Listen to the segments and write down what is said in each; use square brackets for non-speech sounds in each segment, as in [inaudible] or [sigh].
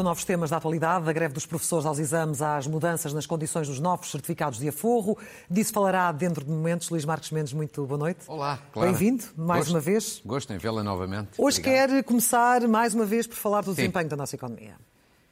com novos temas da atualidade, da greve dos professores aos exames, às mudanças nas condições dos novos certificados de aforro. Disso falará dentro de momentos Luís Marques Mendes. Muito boa noite. Olá, claro. Bem-vindo, mais Gosto, uma vez. Gosto em vê-la novamente. Hoje Obrigado. quer começar, mais uma vez, por falar do Sim. desempenho da nossa economia.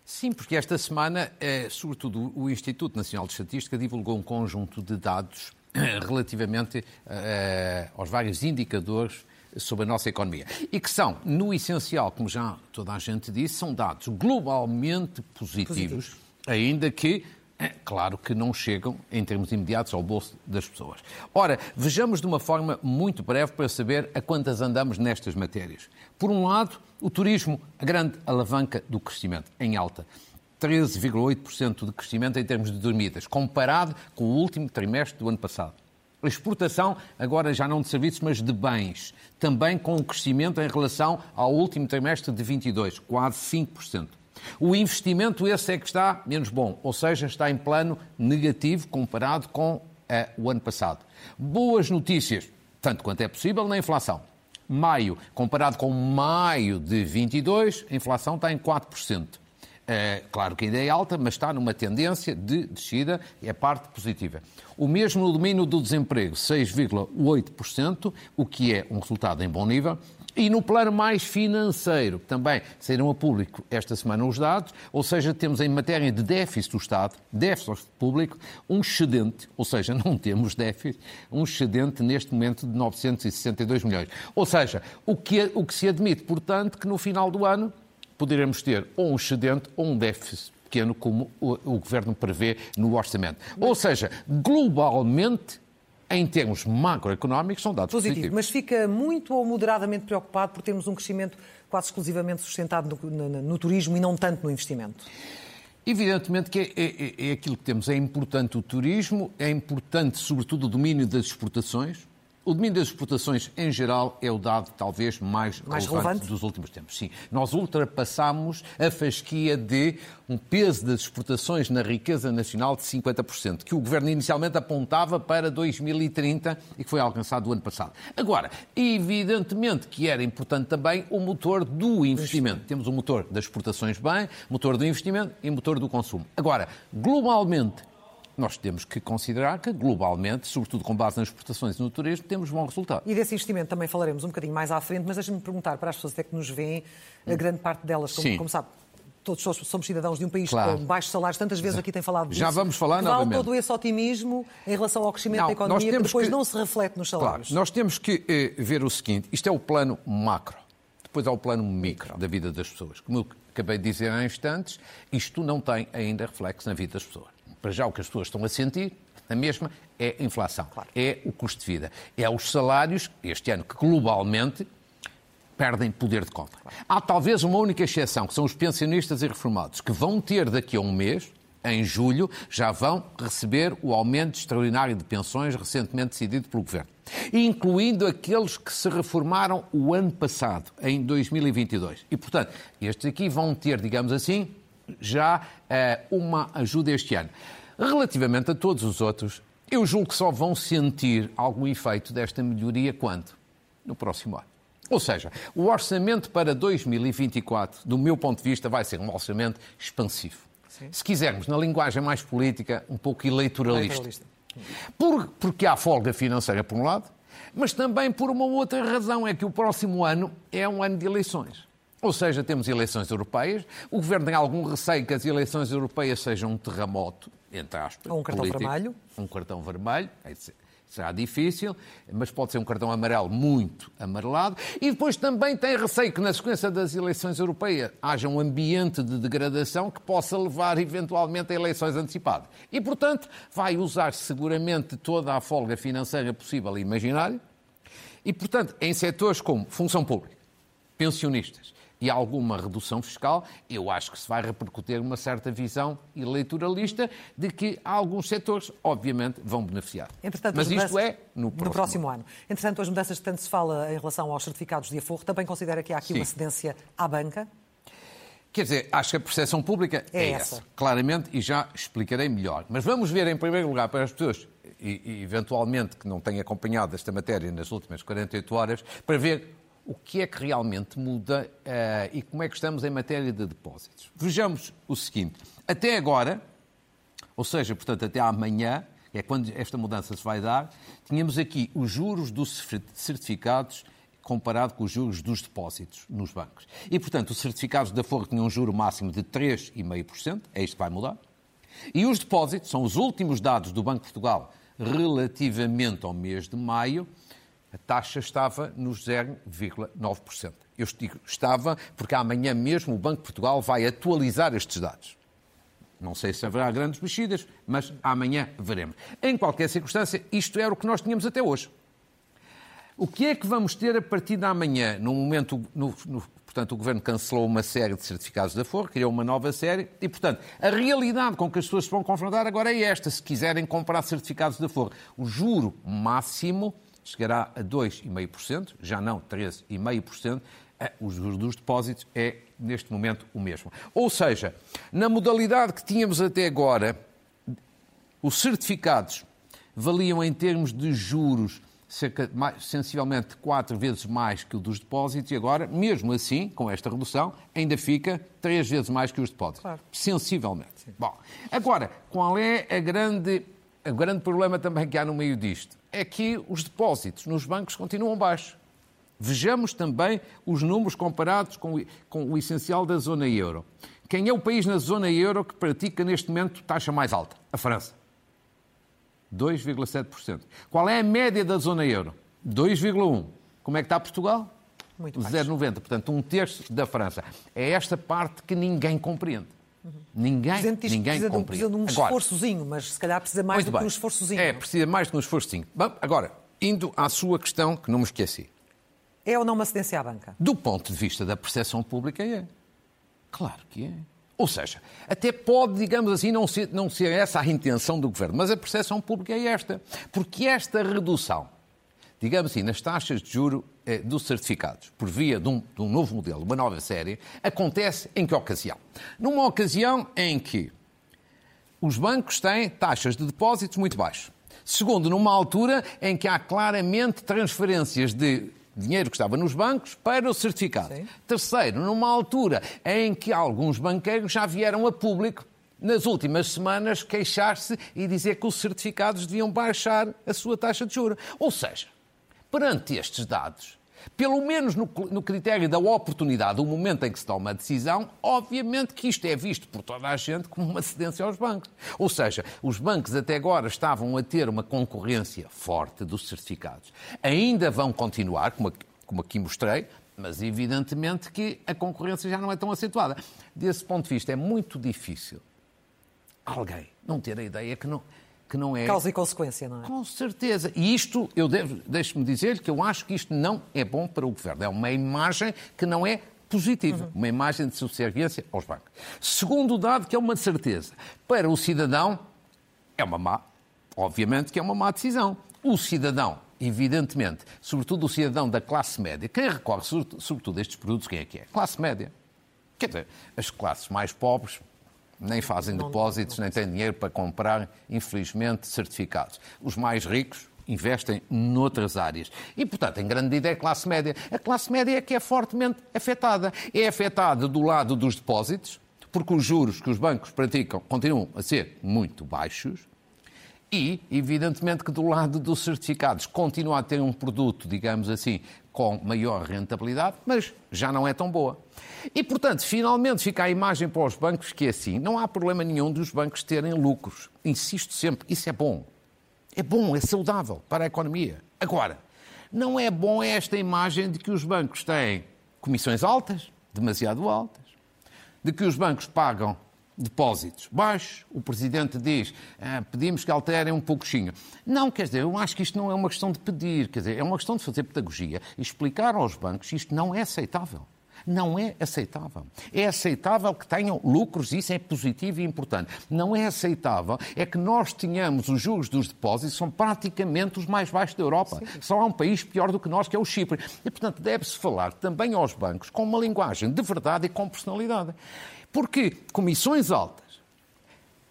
Sim, porque esta semana, eh, sobretudo, o Instituto Nacional de Estatística divulgou um conjunto de dados eh, relativamente eh, aos vários indicadores sobre a nossa economia. E que são, no essencial, como já toda a gente disse, são dados globalmente positivos, Positivos. ainda que, é claro que não chegam, em termos imediatos, ao bolso das pessoas. Ora, vejamos de uma forma muito breve para saber a quantas andamos nestas matérias. Por um lado, o turismo, a grande alavanca do crescimento, em alta. 13,8% de crescimento em termos de dormidas, comparado com o último trimestre do ano passado. Exportação, agora já não de serviços, mas de bens, também com um crescimento em relação ao último trimestre de 22, quase 5%. O investimento, esse é que está menos bom, ou seja, está em plano negativo comparado com eh, o ano passado. Boas notícias, tanto quanto é possível, na inflação. Maio, comparado com maio de 22, a inflação está em 4%. É, claro que ainda é alta, mas está numa tendência de descida e é parte positiva. O mesmo no domínio do desemprego, 6,8%, o que é um resultado em bom nível. E no plano mais financeiro, também saíram a público esta semana os dados, ou seja, temos em matéria de déficit do Estado, déficit público, um excedente, ou seja, não temos déficit, um excedente neste momento de 962 milhões. Ou seja, o que, o que se admite, portanto, que no final do ano poderemos ter ou um excedente ou um déficit pequeno, como o, o Governo prevê no orçamento. Ou seja, globalmente, em termos macroeconómicos, são dados Positivo, positivos. mas fica muito ou moderadamente preocupado por termos um crescimento quase exclusivamente sustentado no, no- no turismo e não tanto no investimento. Evidentemente que é, é- é aquilo que temos. É importante o turismo, é importante, sobretudo, o domínio das exportações. O domínio das exportações, em geral, é o dado talvez mais, Mais relevante, relevante? dos últimos tempos. Sim, nós ultrapassamos a fasquia de um peso das exportações na riqueza nacional de 50%, que o Governo inicialmente apontava para 2030 e que foi alcançado o ano passado. Agora, evidentemente que era importante também o motor do investimento. Temos o motor das exportações bem, motor do investimento e motor do consumo. Agora, globalmente, nós temos que considerar que, globalmente, sobretudo com base nas exportações e no turismo, temos bom resultado. E desse investimento também falaremos um bocadinho mais à frente, mas deixa-me perguntar para as pessoas até que nos veem, a grande parte delas, como, Sim. como sabe, todos somos- cidadãos de um país Claro. com baixos salários, tantas vezes aqui tem falado disso. Já vamos falar vale novamente. todo esse otimismo em relação ao crescimento Não, da economia que depois que- não se reflete nos Claro, salários. nós temos que eh, ver o seguinte: isto é o plano macro, depois há o plano micro da vida das pessoas. Como eu acabei de dizer há instantes, isto não tem ainda reflexo na vida das pessoas. Para já, o que as pessoas estão a sentir, a mesma, é a inflação, é o custo de vida, é os salários, este ano, que globalmente perdem poder de compra. Há talvez uma única exceção, que são os pensionistas e reformados, que vão ter daqui a um mês, em julho, já vão receber o aumento extraordinário de pensões recentemente decidido pelo Governo, incluindo aqueles que se reformaram o ano passado, em 2022. E, portanto, estes aqui vão ter, digamos assim, já eh, uma ajuda este ano. Relativamente a todos os outros, eu julgo que só vão sentir algum efeito desta melhoria quando? No próximo ano. Ou seja, o orçamento para 2024, do meu ponto de vista, vai ser um orçamento expansivo. Se quisermos, na linguagem mais política, um pouco eleitoralista. Eleitoralista. Por- porque há folga financeira, por um lado, mas também por uma outra razão, é que o próximo ano é um ano de eleições. Ou seja, temos eleições europeias, o Governo tem algum receio que as eleições europeias sejam um terremoto, entre aspas. Ou um cartão político. vermelho. Um cartão vermelho, será difícil, mas pode ser um cartão amarelo muito amarelado. E depois também tem receio que, na sequência das eleições europeias, haja um ambiente de degradação que possa levar eventualmente a eleições antecipadas. E, portanto, vai usar seguramente toda a folga financeira possível e imaginária. E, portanto, em setores como função pública, pensionistas e alguma redução fiscal, eu acho que se vai repercutir uma certa visão eleitoralista de que alguns setores, obviamente, vão beneficiar. Mas as isto é no próximo, ano. Entretanto, as mudanças que tanto se fala em relação aos certificados de aforro, também considera que há aqui Sim. uma cedência à banca? Quer dizer, acho que a percepção pública É é, essa. essa. claramente, e já explicarei melhor. Mas vamos ver, em primeiro lugar, para as pessoas, e, e eventualmente que não têm acompanhado esta matéria nas últimas 48 horas, para ver o que é que realmente muda uh, e como é que estamos em matéria de depósitos. Vejamos o seguinte: até agora, ou seja, portanto, até amanhã, é quando esta mudança se vai dar, tínhamos aqui os juros dos certificados comparado com os juros dos depósitos nos bancos. E, portanto, os certificados da Forra tinham um juro máximo de 3,5%, é isto que vai mudar. E os depósitos, são os últimos dados do Banco de Portugal relativamente ao mês de maio, a taxa estava nos 0,9%. Eu digo estava porque amanhã mesmo o Banco de Portugal vai atualizar estes dados. Não sei se haverá grandes mexidas, mas amanhã veremos. Em qualquer circunstância, isto era o que nós tínhamos até hoje. O que é que vamos ter a partir de amanhã? No momento, no, no, portanto, o Governo cancelou uma série de certificados da Forra, criou uma nova série e, portanto, a realidade com que as pessoas se vão confrontar agora é esta. Se quiserem comprar certificados da Forra, o juro máximo chegará a 2,5%, já não 13,5%. É, os juros dos depósitos é, neste momento, o mesmo. Ou seja, na modalidade que tínhamos até agora, os certificados valiam em termos de juros cerca mais, sensivelmente quatro vezes mais que o dos depósitos e agora, mesmo assim, com esta redução, ainda fica três vezes mais que os depósitos. Claro. Sensivelmente. Sim. Bom, agora, qual é a grande, o grande problema também que há no meio disto? É que os depósitos nos bancos continuam baixos. Vejamos também os números comparados com, com o essencial da zona euro. Quem é o país na zona euro que pratica neste momento taxa mais alta? A França. 2,7%. Qual é a média da zona euro? 2,1%. Como é que está Portugal? Muito 0,90%. Portanto, um terço da França. É esta parte que ninguém compreende. Uhum. Ninguém, ninguém precisa compreende. Precisa de um agora, esforçozinho, mas se calhar precisa mais do bem. que um esforçozinho. É, precisa mais do que um esforçozinho. Bom, agora, indo à sua questão, que não me esqueci. É ou não uma cedência à banca? Do ponto de vista da percepção pública, é. Claro que é. Ou seja, até pode, digamos assim, não ser, não ser essa a intenção do governo, mas a percepção pública é esta. Porque esta redução, digamos assim, nas taxas de juro dos certificados, por via de um, de um novo modelo, uma nova série, acontece em que ocasião? Numa ocasião em que os bancos têm taxas de depósitos muito baixas. Segundo, numa altura em que há claramente transferências de dinheiro que estava nos bancos para o certificado. Sim. Terceiro, numa altura em que alguns banqueiros já vieram a público nas últimas semanas queixar-se e dizer que os certificados deviam baixar a sua taxa de juros. Ou seja, perante estes dados, pelo menos no, no, critério da oportunidade, o momento em que se toma a decisão, obviamente que isto é visto por toda a gente como uma cedência aos bancos. Ou seja, os bancos até agora estavam a ter uma concorrência forte dos certificados. Ainda vão continuar, como, como aqui mostrei, mas evidentemente que a concorrência já não é tão acentuada. Desse ponto de vista, é muito difícil alguém não ter a ideia que não que não é. Causa e consequência, não é? Com certeza. E isto, eu deixe-me dizer que eu acho que isto não é bom para o governo. É uma imagem que não é positiva, uhum. uma imagem de subserviência aos bancos. Segundo dado, que é uma certeza, para o cidadão é uma má, obviamente que é uma má decisão. O cidadão, evidentemente, sobretudo o cidadão da classe média, quem recorre sobretudo a estes produtos, quem é que é? Classe média. Quer dizer, as classes mais pobres nem fazem depósitos, nem têm dinheiro para comprar, infelizmente, certificados. Os mais ricos investem noutras áreas. E, portanto, em grande medida é a classe média. A classe média é que é fortemente afetada. É afetada do lado dos depósitos, porque os juros que os bancos praticam continuam a ser muito baixos. E, evidentemente, que do lado dos certificados continua a ter um produto, digamos assim, com maior rentabilidade, mas já não é tão boa. E, portanto, finalmente fica a imagem para os bancos que é assim. Não há problema nenhum dos bancos terem lucros. Insisto sempre, isso é bom. É bom, é saudável para a economia. Agora, não é bom esta imagem de que os bancos têm comissões altas, demasiado altas, de que os bancos pagam depósitos baixos, o Presidente diz, ah, pedimos que alterem um pouquinho. Não, quer dizer, eu acho que isto não é uma questão de pedir, quer dizer, é uma questão de fazer pedagogia explicar aos bancos que isto não é aceitável. Não é aceitável. É aceitável que tenham lucros, isso é positivo e importante. Não é aceitável é que nós tenhamos os juros dos depósitos, são praticamente os mais baixos da Europa. Sim. Só há um país pior do que nós, que é o Chipre. E, portanto, deve-se falar também aos bancos com uma linguagem de verdade e com personalidade. Porque comissões altas,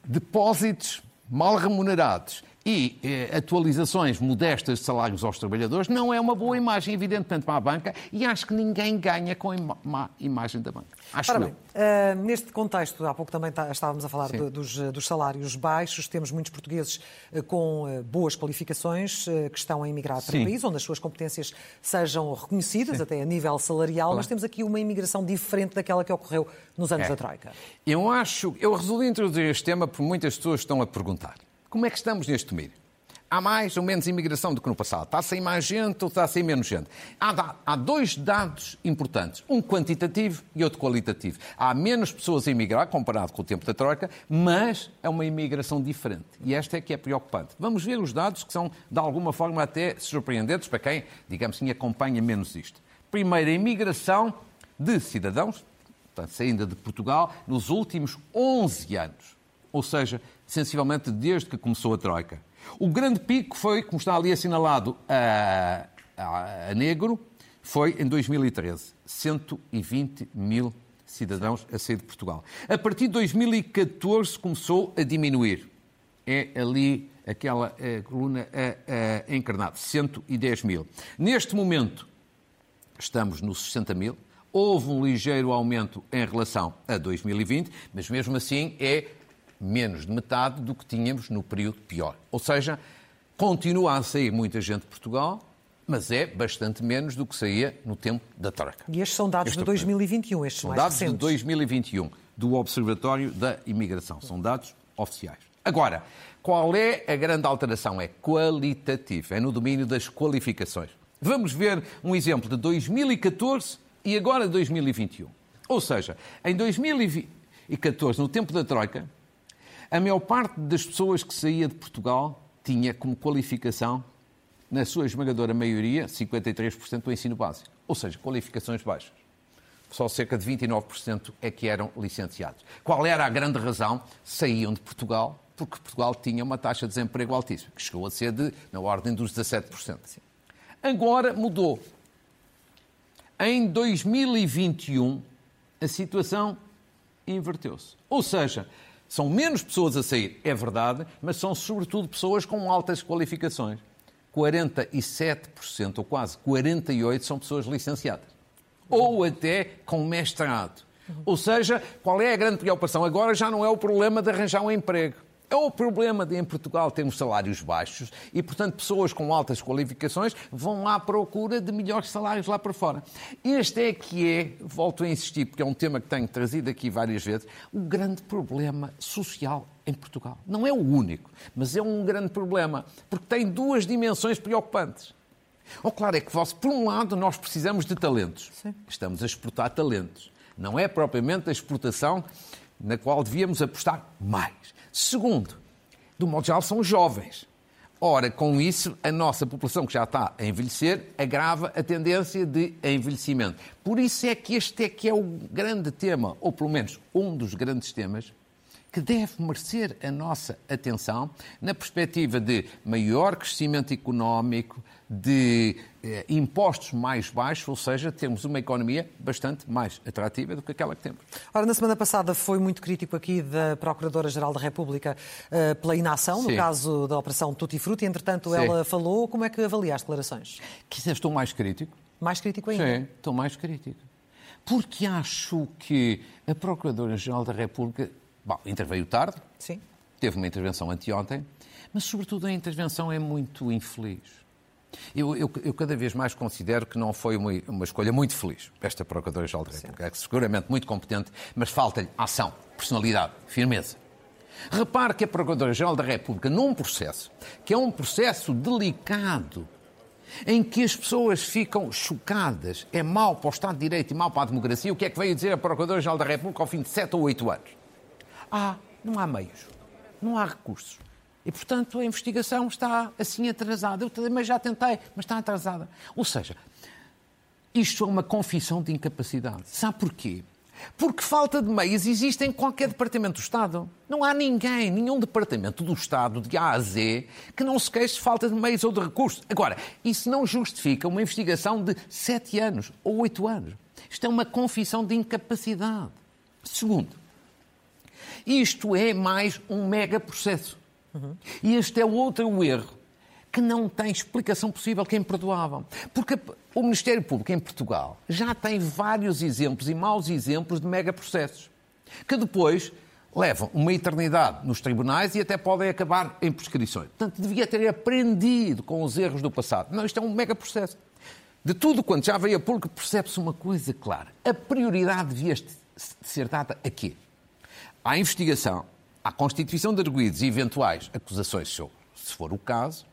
depósitos mal remunerados e eh, atualizações modestas de salários aos trabalhadores não é uma boa imagem, evidentemente, para a banca e acho que ninguém ganha com a má imagem da banca. Acho Ora bem, uh, neste contexto, há pouco também tá, estávamos a falar dos, dos, salários baixos, temos muitos portugueses uh, com uh, boas qualificações que estão a emigrar para Sim. o país, onde as suas competências sejam reconhecidas, Sim. até a nível salarial, claro. mas temos aqui uma imigração diferente daquela que ocorreu nos anos é. da Troika. Eu acho, eu resolvi introduzir este tema porque muitas pessoas estão a perguntar. Como é que estamos neste domínio? Há mais ou menos imigração do que no passado? Está a sair mais gente ou está a sair menos gente? Há, há, dois dados importantes, um quantitativo e outro qualitativo. Há menos pessoas a emigrar comparado com o tempo da Troika, mas é uma imigração diferente. E esta é que é preocupante. Vamos ver os dados que são, de alguma forma, até surpreendentes para quem, digamos assim, acompanha menos isto. Primeiro, a imigração de cidadãos, portanto, saindo de Portugal, nos últimos 11 anos. Ou seja, sensivelmente desde que começou a Troika. O grande pico foi, como está ali assinalado a, a, a negro, foi em 2013. 120 mil cidadãos a sair de Portugal. A partir de 2014 começou a diminuir. É ali aquela a, coluna a, a, encarnada, 110 mil. Neste momento estamos nos 60 mil. Houve um ligeiro aumento em relação a 2020, mas mesmo assim é menos de metade do que tínhamos no período pior. Ou seja, continua a sair muita gente de Portugal, mas é bastante menos do que saía no tempo da troca. E estes são dados este de 2021, estes são mais dados recentes. de 2021, do Observatório da Imigração. São dados oficiais. Agora, qual é a grande alteração? É qualitativa, é no domínio das qualificações. Vamos ver um exemplo de 2014 e agora 2021. Ou seja, em 2014, no tempo da Troika, a maior parte das pessoas que saía de Portugal tinha como qualificação, na sua esmagadora maioria, 53% o ensino básico, ou seja, qualificações baixas. Só cerca de 29% é que eram licenciados. Qual era a grande razão? Saíam de Portugal porque Portugal tinha uma taxa de desemprego altíssima, que chegou a ser de, na ordem dos 17%. Agora mudou. Em 2021, a situação inverteu-se. Ou seja, são menos pessoas a sair, é verdade, mas são sobretudo pessoas com altas qualificações. 47% ou quase 48% são pessoas licenciadas. Ou até com mestrado. Ou seja, qual é a grande preocupação? Agora já não é o problema de arranjar um emprego. É o problema de em Portugal termos salários baixos e, portanto, pessoas com altas qualificações vão à procura de melhores salários lá para fora. Este é que é, volto a insistir, porque é um tema que tenho trazido aqui várias vezes, o grande problema social em Portugal. Não é o único, mas é um grande problema, porque tem duas dimensões preocupantes. O claro é que, por um lado, nós precisamos de talentos. Sim. Estamos a exportar talentos. Não é propriamente a exportação na qual devíamos apostar mais. Segundo, do modo geral, são jovens. Ora, com isso, a nossa população que já está a envelhecer agrava a tendência de envelhecimento. Por isso é que este é que é o grande tema, ou pelo menos um dos grandes temas, que deve merecer a nossa atenção na perspectiva de maior crescimento económico, de eh, impostos mais baixos, ou seja, temos uma economia bastante mais atrativa do que aquela que temos. Ora, na semana passada foi muito crítico aqui da Procuradora-Geral da República eh, pela inação, Sim. no caso da Operação Tutti Frutti. Entretanto, Sim. ela falou. Como é que avalia as declarações? Quizás estou mais crítico. Mais crítico ainda? Sim, estou mais crítico. Porque acho que a Procuradora-Geral da República Bom, interveio tarde. Sim. Teve uma intervenção anteontem, mas, sobretudo, a intervenção é muito infeliz. Eu, eu, eu, cada vez mais considero que não foi uma, uma escolha muito feliz, esta Procuradora-Geral da República. É seguramente muito competente, mas falta-lhe ação, personalidade, firmeza. Repare que a Procuradora-Geral da República, num processo que é um processo delicado, em que as pessoas ficam chocadas, é mau para o Estado de Direito e mau para a democracia, o que é que veio dizer a Procuradora-Geral da República ao fim de sete ou oito anos? Ah, não há meios, não há recursos. E, portanto, a investigação está assim atrasada. Eu também já tentei, mas está atrasada. Ou seja, isto é uma confissão de incapacidade. Sabe porquê? Porque falta de meios existe em qualquer departamento do Estado. Não há ninguém, nenhum departamento do Estado, de A a Z, que não se queixe de falta de meios ou de recursos. Agora, isso não justifica uma investigação de sete anos ou oito anos. Isto é uma confissão de incapacidade. Segundo, isto é mais um mega processo. Uhum. E este é outro erro que não tem explicação possível, que é imperdoável. Porque o Ministério Público em Portugal já tem vários exemplos e maus exemplos de megaprocessos, que depois levam uma eternidade nos tribunais e até podem acabar em prescrições. Portanto, devia ter aprendido com os erros do passado. Não, isto é um megaprocesso. De tudo quanto já veio a público, percebe-se uma coisa clara. A prioridade devia ser dada a quê? À investigação, à constituição de arguídos e eventuais acusações, se for o caso,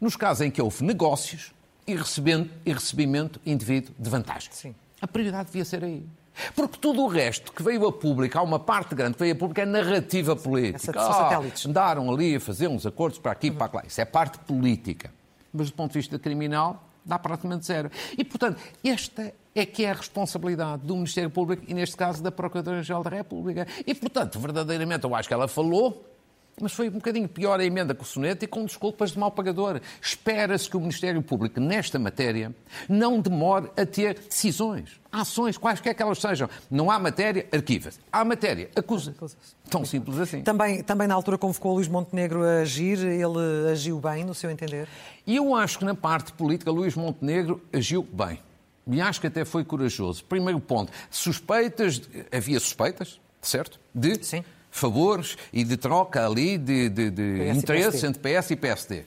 nos casos em que houve negócios e, e recebimento indevido de vantagem. Sim. A prioridade devia ser aí. Porque tudo o resto que veio a público, há uma parte grande que veio a público, é narrativa política. Satélites. Andaram ali a fazer uns acordos para aqui e uhum. para lá. Isso é parte política. Mas do ponto de vista criminal, dá praticamente zero. E, portanto, esta é que é a responsabilidade do Ministério Público e, neste caso, da Procuradora-Geral da República. E, portanto, verdadeiramente, eu acho que ela falou, mas foi um bocadinho pior a emenda com o soneto e com desculpas de mau pagador. Espera-se que o Ministério Público, nesta matéria, não demore a ter decisões, ações, quaisquer que elas sejam. Não há matéria, arquiva-se. Há matéria, acusa. -se. Tão simples assim. Também, também na altura convocou o Luís Montenegro a agir, ele agiu bem, no seu entender? E eu acho que na parte política Luís Montenegro agiu bem. E acho que até foi corajoso. Primeiro ponto, suspeitas, havia suspeitas, certo? De Sim favores e de troca ali de, de, de interesses entre PS e PSD.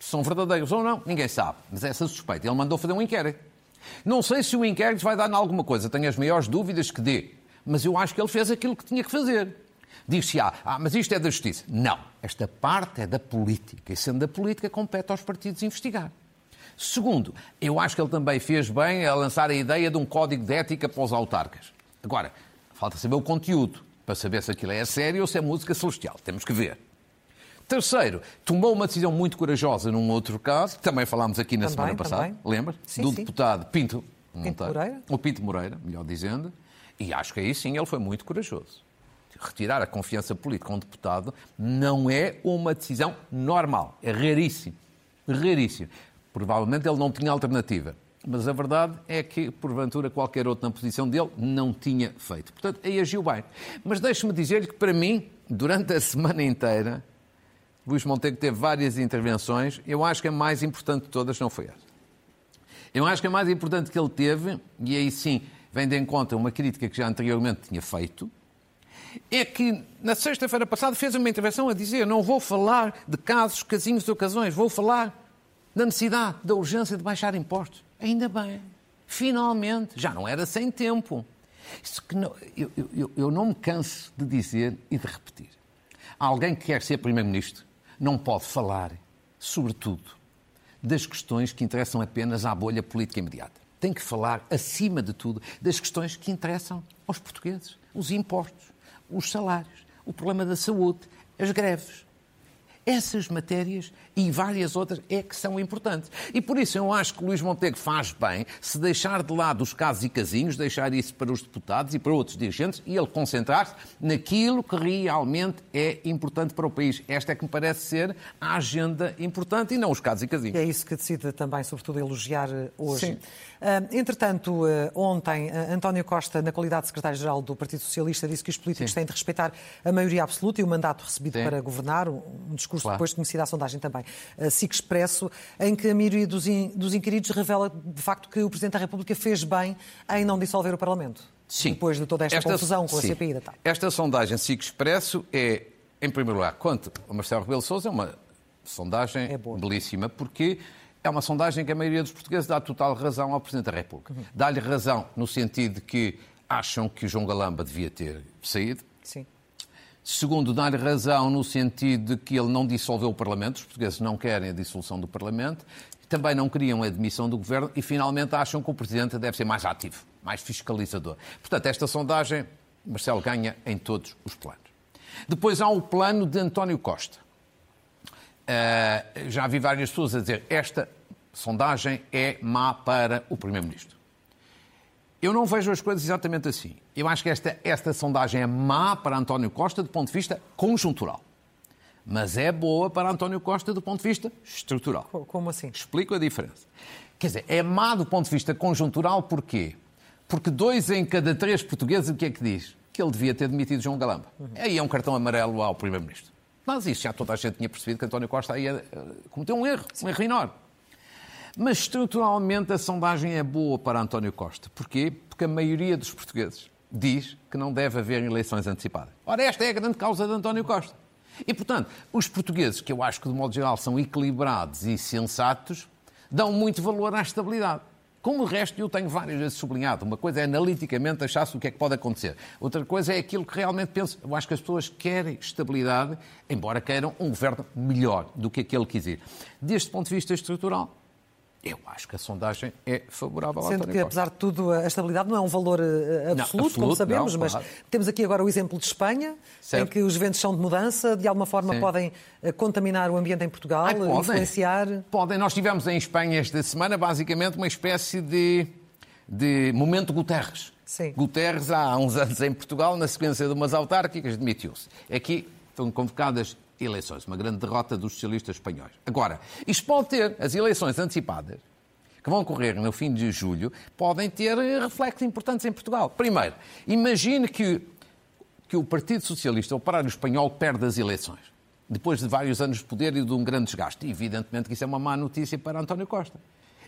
São verdadeiros ou não, ninguém sabe. Mas essa suspeita. Ele mandou fazer um inquérito. Não sei se o inquérito vai dar em alguma coisa, tenho as maiores dúvidas que dê. Mas eu acho que ele fez aquilo que tinha que fazer. Diz-se, ah, ah, mas isto é da justiça. Não. Esta parte é da política. E sendo da política, compete aos partidos investigar. Segundo, eu acho que ele também fez bem a lançar a ideia de um código de ética para os autarcas. Agora, falta saber o conteúdo para saber se aquilo é sério ou se é música celestial. Temos que ver. Terceiro, tomou uma decisão muito corajosa num outro caso, que também falámos aqui na também, semana passada, lembra? Do sim. deputado Pinto, Pinto Moreira. O Pinto Moreira, melhor dizendo, e acho que aí sim ele foi muito corajoso. Retirar a confiança política a um deputado não é uma decisão normal, é raríssimo. Raríssimo. Provavelmente ele não tinha alternativa. Mas a verdade é que, porventura, qualquer outro na posição dele não tinha feito. Portanto, aí agiu bem. Mas deixe-me dizer-lhe que, para mim, durante a semana inteira, Luís Montenegro teve várias intervenções. Eu acho que a mais importante de todas não foi essa. Eu acho que a mais importante que ele teve, e aí sim vem de encontro uma crítica que já anteriormente tinha feito, é que na sexta-feira passada fez uma intervenção a dizer: não vou falar de casos, casinhos ocasiões, vou falar da necessidade, da urgência de baixar impostos. Ainda bem. Finalmente. Já não era sem tempo. Não, eu, eu, eu não me canso de dizer e de repetir. Alguém que quer ser Primeiro-Ministro não pode falar, sobretudo, das questões que interessam apenas à bolha política imediata. Tem que falar, acima de tudo, das questões que interessam aos portugueses. Os impostos, os salários, o problema da saúde, as greves, essas matérias e várias outras é que são importantes. E por isso eu acho que Luís Montenegro faz bem se deixar de lado os casos e casinhos, deixar isso para os deputados e para outros dirigentes e ele concentrar-se naquilo que realmente é importante para o país. Esta é que me parece ser a agenda importante e não os casos e casinhos. E é isso que decide também, sobretudo, elogiar eh, hoje. Sim. Uh, entretanto, uh, ontem, uh, António Costa, na qualidade de secretário-geral do Partido Socialista, disse que os políticos Sim. têm de respeitar a maioria absoluta e o mandato recebido Sim. para governar, um, discurso claro. depois conhecido a sondagem também, uh, SIC Expresso, em que a maioria dos, in, dos inquiridos revela, de facto, que o Presidente da República fez bem em não dissolver o Parlamento. Sim. Depois de toda esta, esta confusão com sim. a CPI da TAP. Esta sondagem SIC Expresso é, em primeiro lugar, quanto a Marcelo Rebelo Sousa, é uma sondagem é belíssima, porque é uma sondagem que a maioria dos portugueses dá total razão ao Presidente da República. Uhum. Dá-lhe razão no sentido de que acham que o João Galamba devia ter saído. Sim. Segundo, dá-lhe razão no sentido de que ele não dissolveu o Parlamento, os portugueses não querem a dissolução do Parlamento, também não queriam a admissão do Governo e finalmente acham que o Presidente deve ser mais ativo, mais fiscalizador. Portanto, esta sondagem, Marcelo ganha em todos os planos. Depois há o plano de António Costa. Uh, já vi várias pessoas a dizer esta sondagem é má para o Primeiro-Ministro. Eu não vejo as coisas exatamente assim. Eu acho que esta, esta sondagem é má para António Costa do ponto de vista conjuntural. Mas é boa para António Costa do ponto de vista estrutural. Como assim? Explico a diferença. Quer dizer, é má do ponto de vista conjuntural porquê? Porque dois em cada três portugueses o que é que diz? Que ele devia ter demitido João Galamba. Uhum. Aí é um cartão amarelo ao Primeiro-Ministro. Mas isso já toda a gente tinha percebido que António Costa ia eh, cometer um erro, Sim. um erro enorme. Mas estruturalmente a sondagem é boa para António Costa. Porquê? Porque a maioria dos portugueses diz que não deve haver eleições antecipadas. Ora, esta é a grande causa de António Costa. E, portanto, os portugueses, que eu acho que de modo geral são equilibrados e sensatos, dão muito valor à estabilidade. Como o resto, eu tenho várias vezes sublinhado. Uma coisa é analiticamente achar-se o que é que pode acontecer. Outra coisa é aquilo que realmente penso. Eu acho que as pessoas querem estabilidade, embora queiram um governo melhor do que aquele que existe. Deste ponto de vista estrutural, eu acho que a sondagem é favorável Sendo que, apesar de tudo, a estabilidade não é um valor absoluto, não, absoluto como sabemos, não, mas claro. temos aqui agora o exemplo de Espanha, certo. em que os ventos são de mudança, de alguma forma Sim. podem eh, contaminar o ambiente em Portugal, Ai, podem. influenciar. Podem. Nós tivemos em Espanha esta semana, basicamente, uma espécie de, de momento Guterres. Sim. Guterres, há uns anos em Portugal, na sequência de umas autárquicas, demitiu-se. Aqui estão convocadas eleições, uma grande derrota dos socialistas espanhóis. Agora, isto pode ter, as eleições antecipadas, que vão ocorrer no fim de julho, podem ter reflexos importantes em Portugal. Primeiro, imagine que, que o Partido Socialista, Operário Espanhol, perde as eleições, depois de vários anos de poder e de um grande desgaste. Evidentemente que isso é uma má notícia para António Costa.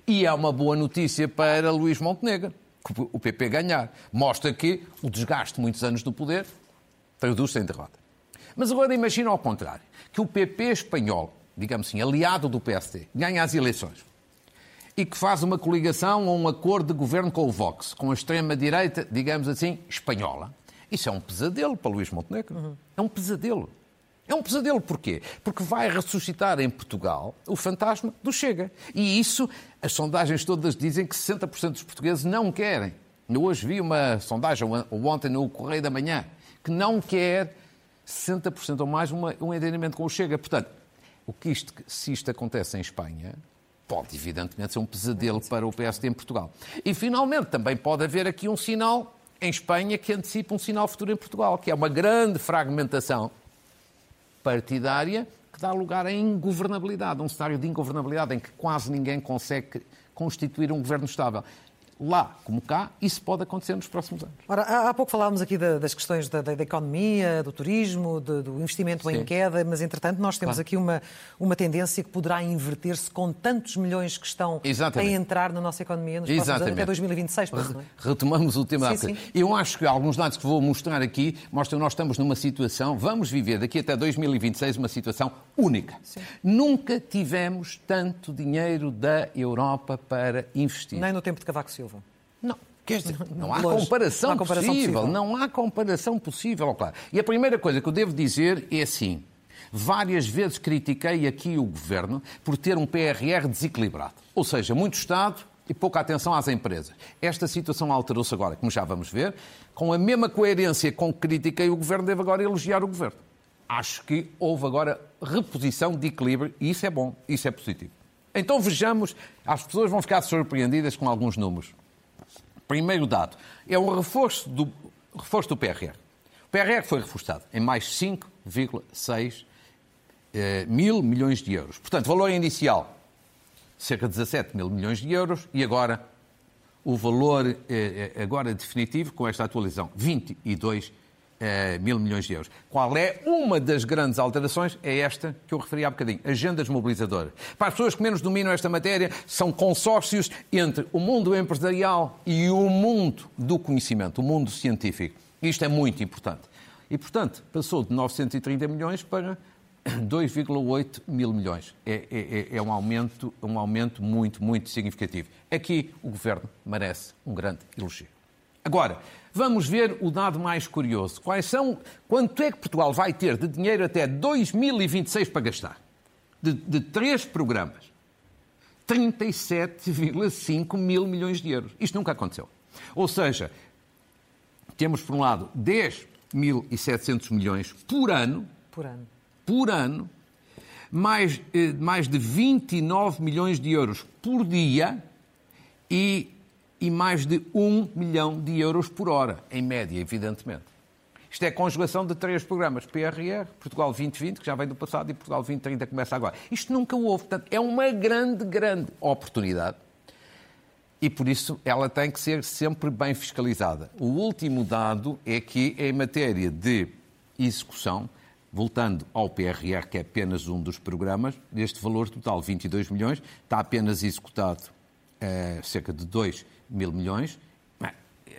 E é uma boa notícia para Luís Montenegro, que o PP ganhar. Mostra que o desgaste de muitos anos do poder traduz-se em derrota. Mas agora imagina ao contrário, que o PP espanhol, digamos assim, aliado do PSD, ganha as eleições e que faz uma coligação ou um acordo de governo com o Vox, com a extrema-direita, digamos assim, espanhola. Isso é um pesadelo para Luís Montenegro. Uhum. É um pesadelo. É um pesadelo porquê? Porque vai ressuscitar em Portugal o fantasma do Chega. E isso, as sondagens todas dizem que 60% dos portugueses não querem. Eu hoje vi uma sondagem, ontem no Correio da Manhã, que não quer 60% ou mais uma, um entendimento com o Chega. Portanto, o que isto, se isto acontece em Espanha, pode evidentemente ser um pesadelo para o PSD em Portugal. E finalmente também pode haver aqui um sinal em Espanha que antecipa um sinal futuro em Portugal, que é uma grande fragmentação partidária que dá lugar à ingovernabilidade, um cenário de ingovernabilidade em que quase ninguém consegue constituir um governo estável lá como cá, isso pode acontecer nos próximos anos. Ora, há pouco falávamos aqui das questões da, da, economia, do turismo, do, do investimento Sim. em queda, mas entretanto nós temos claro. aqui uma, uma tendência que poderá inverter-se com tantos milhões que estão Exatamente. a entrar na nossa economia nos próximos anos, até 2026. Penso, é? Retomamos o tema sim, sim. Eu acho que alguns dados que vou mostrar aqui mostram que nós estamos numa situação, vamos viver daqui até 2026 uma situação única. Sim. Nunca tivemos tanto dinheiro da Europa para investir. Nem no tempo de Cavaco Silva. Não. Quer dizer, não há, comparação, não há comparação possível, possível, Não há comparação possível, claro. E a primeira coisa que eu devo dizer é assim. Várias vezes critiquei aqui o Governo por ter um PRR desequilibrado. Ou seja, muito Estado e pouca atenção às empresas. Esta situação alterou-se agora, como já vamos ver. Com a mesma coerência com que critiquei o Governo, devo agora elogiar o Governo. Acho que houve agora reposição de equilíbrio e isso é bom, isso é positivo. Então vejamos, as pessoas vão ficar surpreendidas com alguns números. Primeiro dado é o reforço do, reforço do PRR. O PRR foi reforçado em mais 5,6 eh, mil milhões de euros. Portanto, valor inicial cerca de 17 mil milhões de euros e agora o valor eh, eh agora definitivo com esta atualização 22 eh, mil milhões de euros. Qual é uma das grandes alterações? É esta que eu referi há bocadinho, agendas mobilizadoras. Para as pessoas que menos dominam esta matéria, são consórcios entre o mundo empresarial e o mundo do conhecimento, o mundo científico. Isto é muito importante. E, portanto, passou de 930 milhões para [coughs] 2,8 mil milhões. É, é, é, é, um, aumento, um aumento muito, muito significativo. Aqui o Governo merece um grande elogio. Agora, vamos ver o dado mais curioso. Quais são, quanto é que Portugal vai ter de dinheiro até 2026 para gastar? De, de três programas. 37,5 mil milhões de euros. Isto nunca aconteceu. Ou seja, temos, por um lado, 10.700 milhões por ano. Por ano. Por ano. Mais, eh, mais de 29 milhões de euros por dia e e mais de 1 milhão de euros por hora, em média, evidentemente. Isto é conjugação de três programas, PRR, Portugal 2020, que já vem do passado, e Portugal 2030, que começa agora. Isto nunca houve. Portanto, é uma grande, grande oportunidade e por isso ela tem que ser sempre bem fiscalizada. O último dado é que, em matéria de execução, Voltando ao PRR, que é apenas um dos programas, este valor total, 22 milhões, está apenas executado uh, cerca de 2 mil milhões,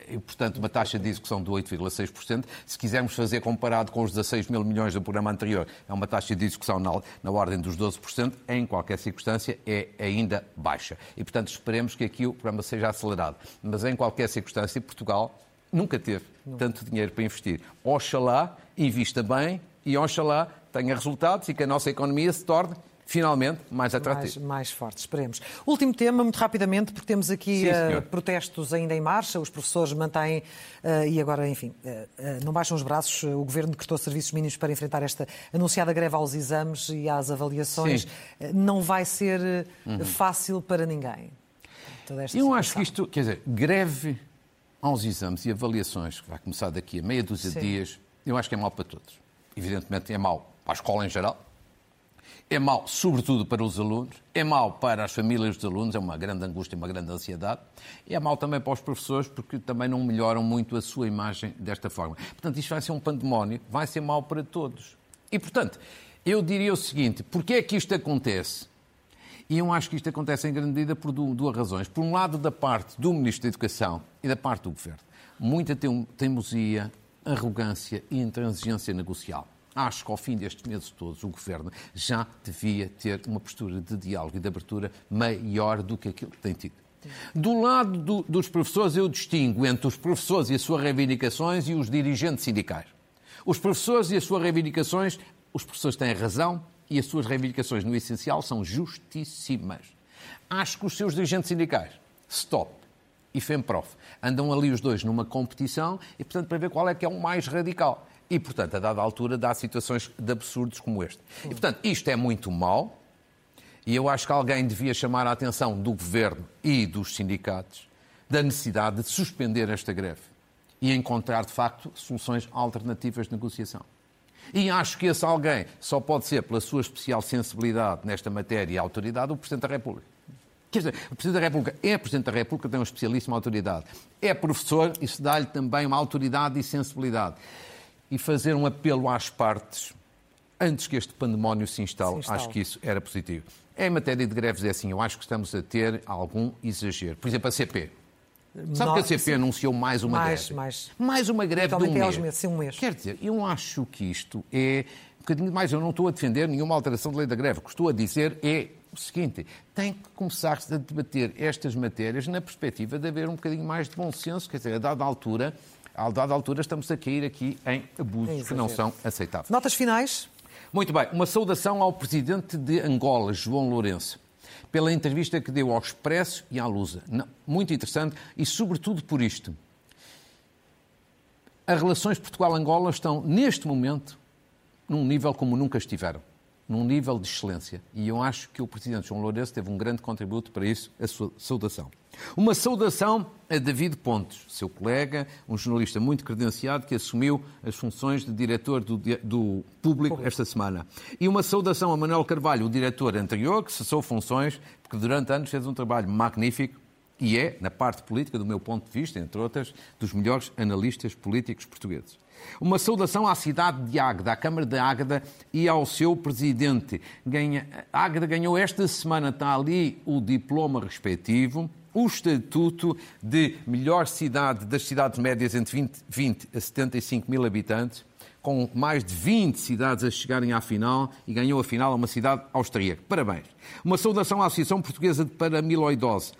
e, portanto, uma taxa de execução de 8,6%. Se quisermos fazer comparado com os 16 mil milhões do programa anterior, é uma taxa de execução na, na ordem dos 12%, em qualquer circunstância é ainda baixa. E, portanto, esperemos que aqui o programa seja acelerado. Mas, em qualquer circunstância, Portugal nunca teve tanto dinheiro para investir. Oxalá invista bem e oxalá tenha resultados e que a nossa economia se torne finalmente mais atrativo. Mais, mais forte, esperemos. Último tema, muito rapidamente, porque temos aqui Sim, uh, protestos ainda em marcha, os professores mantêm, uh, e agora, enfim, uh, não baixam os braços, o Governo decretou serviços mínimos para enfrentar esta anunciada greve aos exames e às avaliações. não vai ser uhum. fácil para ninguém. Eu situação. acho que isto, quer dizer, greve aos exames e avaliações, que vai começar daqui a meia dúzia de dias, eu acho que é mau para todos. Evidentemente é mau para a escola em geral, é mau, sobretudo, para os alunos, é mau para as famílias dos alunos, é uma grande angústia, uma grande ansiedade, e é mau também para os professores, porque também não melhoram muito a sua imagem desta forma. Portanto, isto vai ser um pandemónio, vai ser mau para todos. E, portanto, eu diria o seguinte: porquê é que isto acontece? E eu acho que isto acontece em grande medida por duas razões. Por um lado, da parte do Ministro da Educação e da parte do Governo. Muita teimosia, arrogância e intransigência negocial acho que ao fim destes meses todos o Governo já devia ter uma postura de diálogo e de abertura maior do que aquilo que tem tido. Do lado do, dos professores, eu distingo entre os professores e as suas reivindicações e os dirigentes sindicais. Os professores e as suas reivindicações, os professores têm razão e as suas reivindicações, no essencial, são justíssimas. Acho que os seus dirigentes sindicais, STOP e FEMPROF, andam ali os dois numa competição e, portanto, para ver qual é que é o mais radical. E, portanto, a dada altura, dá situações de absurdos como este. E, portanto, isto é muito mau. E eu acho que alguém devia chamar a atenção do governo e dos sindicatos da necessidade de suspender esta greve e encontrar, de facto, soluções alternativas de negociação. E acho que esse alguém só pode ser, pela sua especial sensibilidade nesta matéria e autoridade, o Presidente da República. Quer dizer, o Presidente da República é Presidente da República, tem uma especialíssima autoridade. É professor, isso dá-lhe também uma autoridade e sensibilidade e fazer um apelo às partes antes que este pandemónio se instale. se instale. Acho que isso era positivo. Em matéria de greves é assim, eu acho que estamos a ter algum exagero. Por exemplo, a CP. Sabe que a CP anunciou mais uma mais, greve? Mais, mais uma greve de um mês. Meses, sim, um mês. Quer dizer, eu acho que isto é um bocadinho mais. Eu não estou a defender nenhuma alteração da lei da greve. O que estou a dizer é o seguinte: tem que começar-se a debater estas matérias na perspectiva de haver um bocadinho mais de bom senso. Quer dizer, a dada altura, a dada altura estamos a cair aqui em abusos é que não são aceitáveis. Notas finais? Muito bem, uma saudação ao presidente de Angola, João Lourenço, pela entrevista que deu ao Expresso e à Lusa. muito interessante e, sobretudo, por isto. As relações Portugal-Angola estão, neste momento, num nível como nunca estiveram num nível de excelência. E eu acho que o Presidente João Lourenço teve um grande contributo para isso, a sua saudação. Uma saudação a David Pontes, seu colega, um jornalista muito credenciado que assumiu as funções de diretor do, do Público esta semana. E uma saudação a Manuel Carvalho, o diretor anterior, que cessou funções, porque durante anos fez um trabalho magnífico e é, na parte política, do meu ponto de vista, entre outras, dos melhores analistas políticos portugueses. Uma saudação à cidade de Águeda, à Câmara de Águeda e ao seu presidente. Ganha, Águeda ganhou esta semana, está ali o diploma respectivo, o estatuto de melhor cidade das cidades médias entre 20, 20 a 75 mil habitantes, com mais de 20 cidades a chegarem à final e ganhou a final uma cidade austríaca. Parabéns. Uma saudação à Associação Portuguesa de Paramiloidose.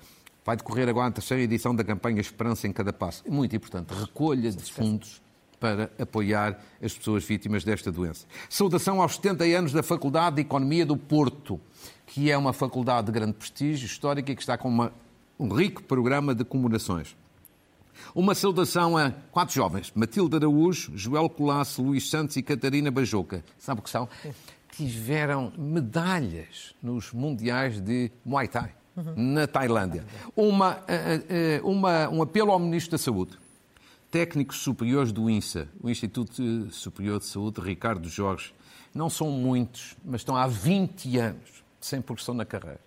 Vai decorrer agora a terceira edição da campanha Esperança em Cada Passo. É muito importante. Recolha de fundos para apoiar as pessoas vítimas desta doença. Saudação aos 70 anos da Faculdade de Economia do Porto, que é uma faculdade de grande prestígio histórico e que está com uma, um rico programa de comemorações. Uma saudação a quatro jovens, Matilde Araújo, Joel Colasso, Luís Santos e Catarina Bajoca. Sabe o que são? Tiveram medalhas nos mundiais de Muay Thai, na Tailândia. Uma, eh, eh, uma, um apelo ao Ministro da Saúde técnicos superiores do INSA, o Instituto Superior de Saúde, Ricardo Jorge, não são muitos, mas estão há 20 anos sem progressão na carreira.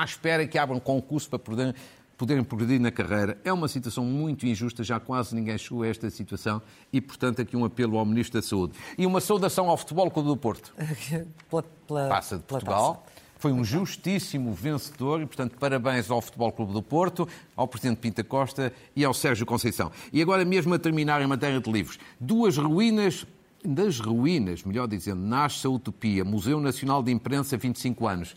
À espera que abram concurso para poder, poderem progredir na carreira. É uma situação muito injusta, já quase ninguém chegou a esta situação e, portanto, aqui um apelo ao Ministro da Saúde. E uma saudação ao Futebol Clube do Porto. [laughs] pela, pela, Passa de Portugal. Foi um justíssimo vencedor e, portanto, parabéns ao Futebol Clube do Porto, ao Presidente Pinta Costa e ao Sérgio Conceição. E agora mesmo a terminar em matéria de livros. Duas ruínas das ruínas, melhor dizendo, nasce a Utopia, Museu Nacional de Imprensa, 25 anos.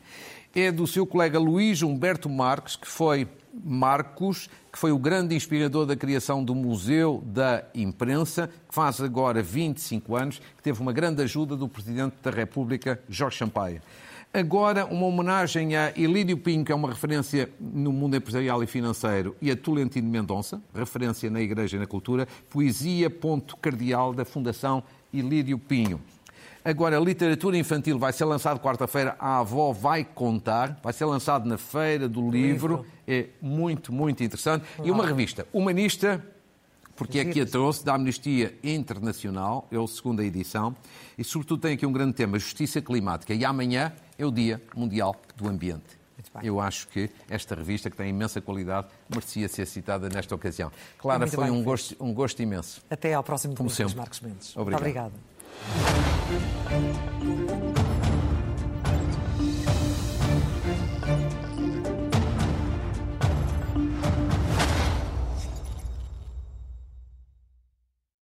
É do seu colega Luís Humberto Marques, que foi Marcos, que foi o grande inspirador da criação do Museu da Imprensa, que faz agora 25 anos, que teve uma grande ajuda do Presidente da República, Jorge Sampaio. Agora, uma homenagem a Elídio Pinho, que é uma referência no mundo empresarial e financeiro, e a Tolentino Mendonça, referência na Igreja e na Cultura, Poesia Ponto Cardeal da Fundação Elídio Pinho. Agora, a literatura infantil vai ser lançado quarta-feira, a avó vai contar, vai ser lançado na Feira do Livro, é muito, muito interessante. E uma revista humanista, porque é que a trouxe, da Amnistia Internacional, é a segunda edição, e sobretudo tem aqui um grande tema, justiça climática. E amanhã é o Dia Mundial do Ambiente. Eu acho que esta revista, que tem imensa qualidade, merecia ser citada nesta ocasião. Clara, foi um gosto, um gosto, imenso. Até ao próximo sempre. Marcos Mendes. Obrigado. Muito obrigado thank you